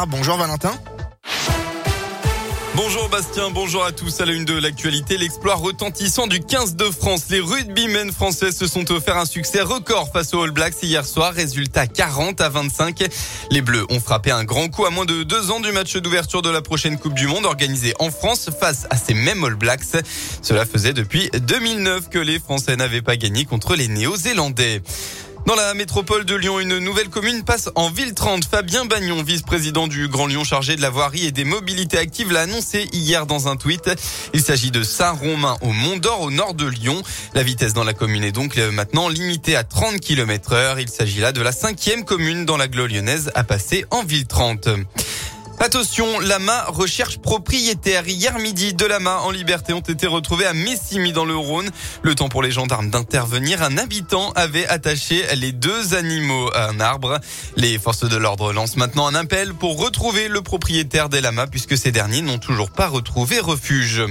Ah, bonjour Valentin. Bonjour Bastien, bonjour à tous. À la une de l'actualité, l'exploit retentissant du 15 de France. Les rugbymen français se sont offert un succès record face aux All Blacks hier soir. Résultat 40 à 25. Les Bleus ont frappé un grand coup à moins de deux ans du match d'ouverture de la prochaine Coupe du Monde organisée en France face à ces mêmes All Blacks. Cela faisait depuis 2009 que les Français n'avaient pas gagné contre les Néo-Zélandais. Dans la métropole de Lyon, une nouvelle commune passe en ville 30. Fabien Bagnon, vice-président du Grand Lyon chargé de la voirie et des mobilités actives, l'a annoncé hier dans un tweet. Il s'agit de Saint-Romain au Mont d'Or au nord de Lyon. La vitesse dans la commune est donc maintenant limitée à 30 km heure. Il s'agit là de la cinquième commune dans la lyonnaise à passer en ville 30. Attention, Lama recherche propriétaire. Hier midi, deux lamas en liberté ont été retrouvés à Messimy dans le Rhône. Le temps pour les gendarmes d'intervenir. Un habitant avait attaché les deux animaux à un arbre. Les forces de l'ordre lancent maintenant un appel pour retrouver le propriétaire des lamas puisque ces derniers n'ont toujours pas retrouvé refuge.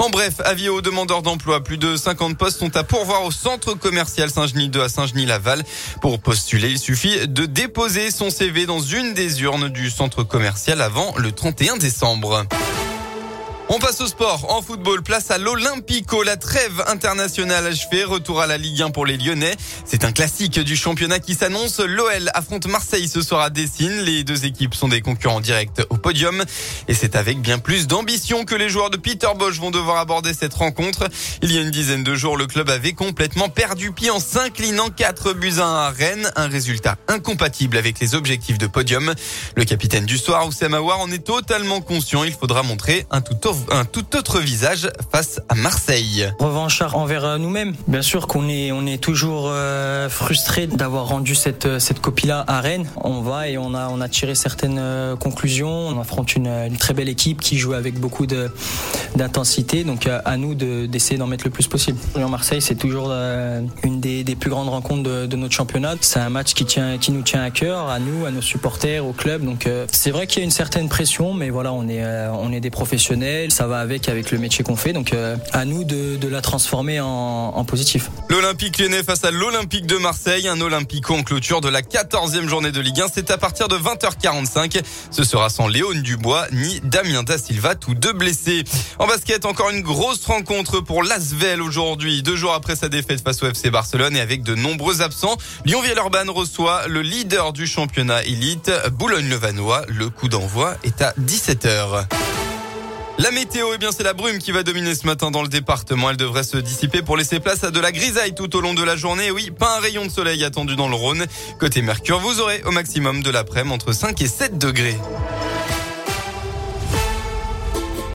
En bref, avis aux demandeurs d'emploi, plus de 50 postes sont à pourvoir au centre commercial Saint-Genis 2 à Saint-Genis-Laval. Pour postuler, il suffit de déposer son CV dans une des urnes du centre commercial avant le 31 décembre. On passe au sport. En football, place à l'Olympico. La trêve internationale achevée. Retour à la Ligue 1 pour les Lyonnais. C'est un classique du championnat qui s'annonce. L'OL affronte Marseille ce soir à Dessine. Les deux équipes sont des concurrents directs au podium. Et c'est avec bien plus d'ambition que les joueurs de Peter Bosch vont devoir aborder cette rencontre. Il y a une dizaine de jours, le club avait complètement perdu pied en s'inclinant 4 buts à Rennes. Un résultat incompatible avec les objectifs de podium. Le capitaine du soir, Oussem Aouar, en est totalement conscient. Il faudra montrer un tout autre un tout autre visage face à Marseille. Revanchard envers nous-mêmes. Bien sûr qu'on est, on est toujours euh, frustré d'avoir rendu cette, cette copie-là à Rennes. On va et on a, on a tiré certaines euh, conclusions. On affronte une, très belle équipe qui joue avec beaucoup d'intensité. Donc euh, à nous d'essayer d'en mettre le plus possible. En Marseille, c'est toujours une des, plus grandes rencontres de, de notre championnat. C'est un match qui, tient, qui nous tient à cœur, à nous, à nos supporters, au club. Donc c'est vrai qu'il y a une certaine pression, mais voilà, on est, on est des professionnels ça va avec le métier qu'on fait. Donc euh, à nous de, la transformer en, en positif. L'Olympique lyonnais face à l'Olympique de Marseille, un Olympico en clôture de la 14e journée de Ligue 1. C'est à partir de 20h45. Ce sera sans Léon Dubois ni Damien Da Silva, tous deux blessés. En basket, encore une grosse rencontre pour l'Asvel aujourd'hui. Deux jours après sa défaite face au FC Barcelone et avec de nombreux absents, Lyon-Villeurbanne reçoit le leader du championnat élite, Boulogne-le-Vanois. Le coup d'envoi est à 17h. La météo, eh bien, c'est la brume qui va dominer ce matin dans le département. Elle devrait se dissiper pour laisser place à de la grisaille tout au long de la journée. Oui, pas un rayon de soleil attendu dans le Rhône. Côté Mercure, vous aurez au maximum de l'après-midi entre 5 et 7 degrés.